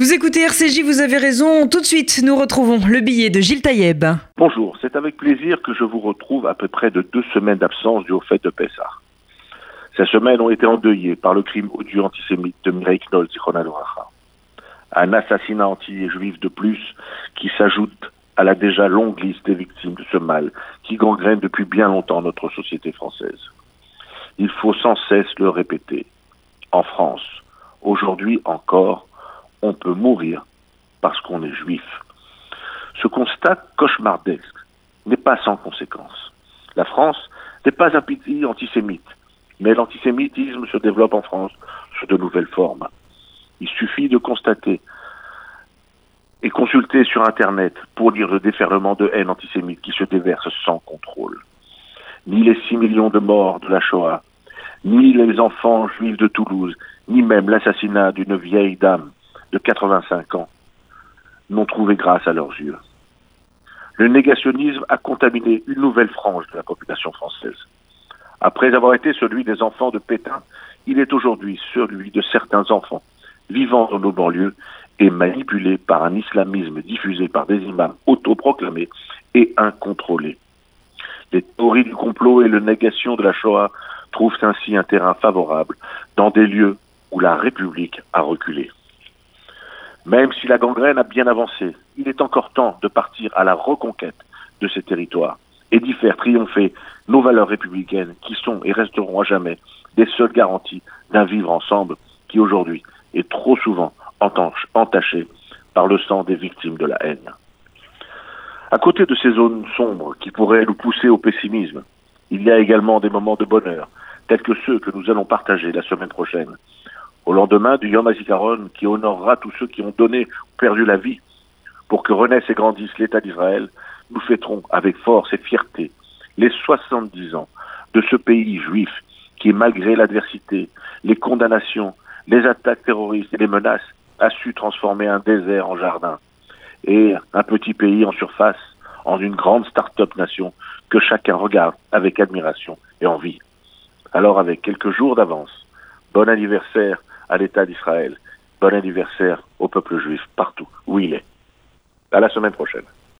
Vous écoutez RCJ, vous avez raison. Tout de suite, nous retrouvons le billet de Gilles Taïeb. Bonjour, c'est avec plaisir que je vous retrouve à peu près de deux semaines d'absence du haut fait de Pessah. Ces semaines ont été endeuillées par le crime odieux antisémite de Mireille Knoll, Un assassinat anti-juif de plus qui s'ajoute à la déjà longue liste des victimes de ce mal qui gangrène depuis bien longtemps notre société française. Il faut sans cesse le répéter. En France, aujourd'hui encore, on peut mourir parce qu'on est juif. Ce constat cauchemardesque n'est pas sans conséquence. La France n'est pas un pays antisémite, mais l'antisémitisme se développe en France sous de nouvelles formes. Il suffit de constater et consulter sur Internet pour lire le déferlement de haine antisémite qui se déverse sans contrôle. Ni les 6 millions de morts de la Shoah, ni les enfants juifs de Toulouse, ni même l'assassinat d'une vieille dame de 85 ans n'ont trouvé grâce à leurs yeux. Le négationnisme a contaminé une nouvelle frange de la population française. Après avoir été celui des enfants de Pétain, il est aujourd'hui celui de certains enfants vivant dans nos banlieues et manipulés par un islamisme diffusé par des imams autoproclamés et incontrôlés. Les théories du complot et le négation de la Shoah trouvent ainsi un terrain favorable dans des lieux où la République a reculé. Même si la gangrène a bien avancé, il est encore temps de partir à la reconquête de ces territoires et d'y faire triompher nos valeurs républicaines qui sont et resteront à jamais des seules garanties d'un vivre ensemble qui aujourd'hui est trop souvent entaché par le sang des victimes de la haine. À côté de ces zones sombres qui pourraient nous pousser au pessimisme, il y a également des moments de bonheur, tels que ceux que nous allons partager la semaine prochaine, au lendemain du Yom HaZikaron qui honorera tous ceux qui ont donné ou perdu la vie pour que renaisse et grandisse l'État d'Israël, nous fêterons avec force et fierté les 70 ans de ce pays juif qui, malgré l'adversité, les condamnations, les attaques terroristes et les menaces, a su transformer un désert en jardin et un petit pays en surface en une grande start-up nation que chacun regarde avec admiration et envie. Alors avec quelques jours d'avance, bon anniversaire à l'État d'Israël. Bon anniversaire au peuple juif partout où il est. À la semaine prochaine.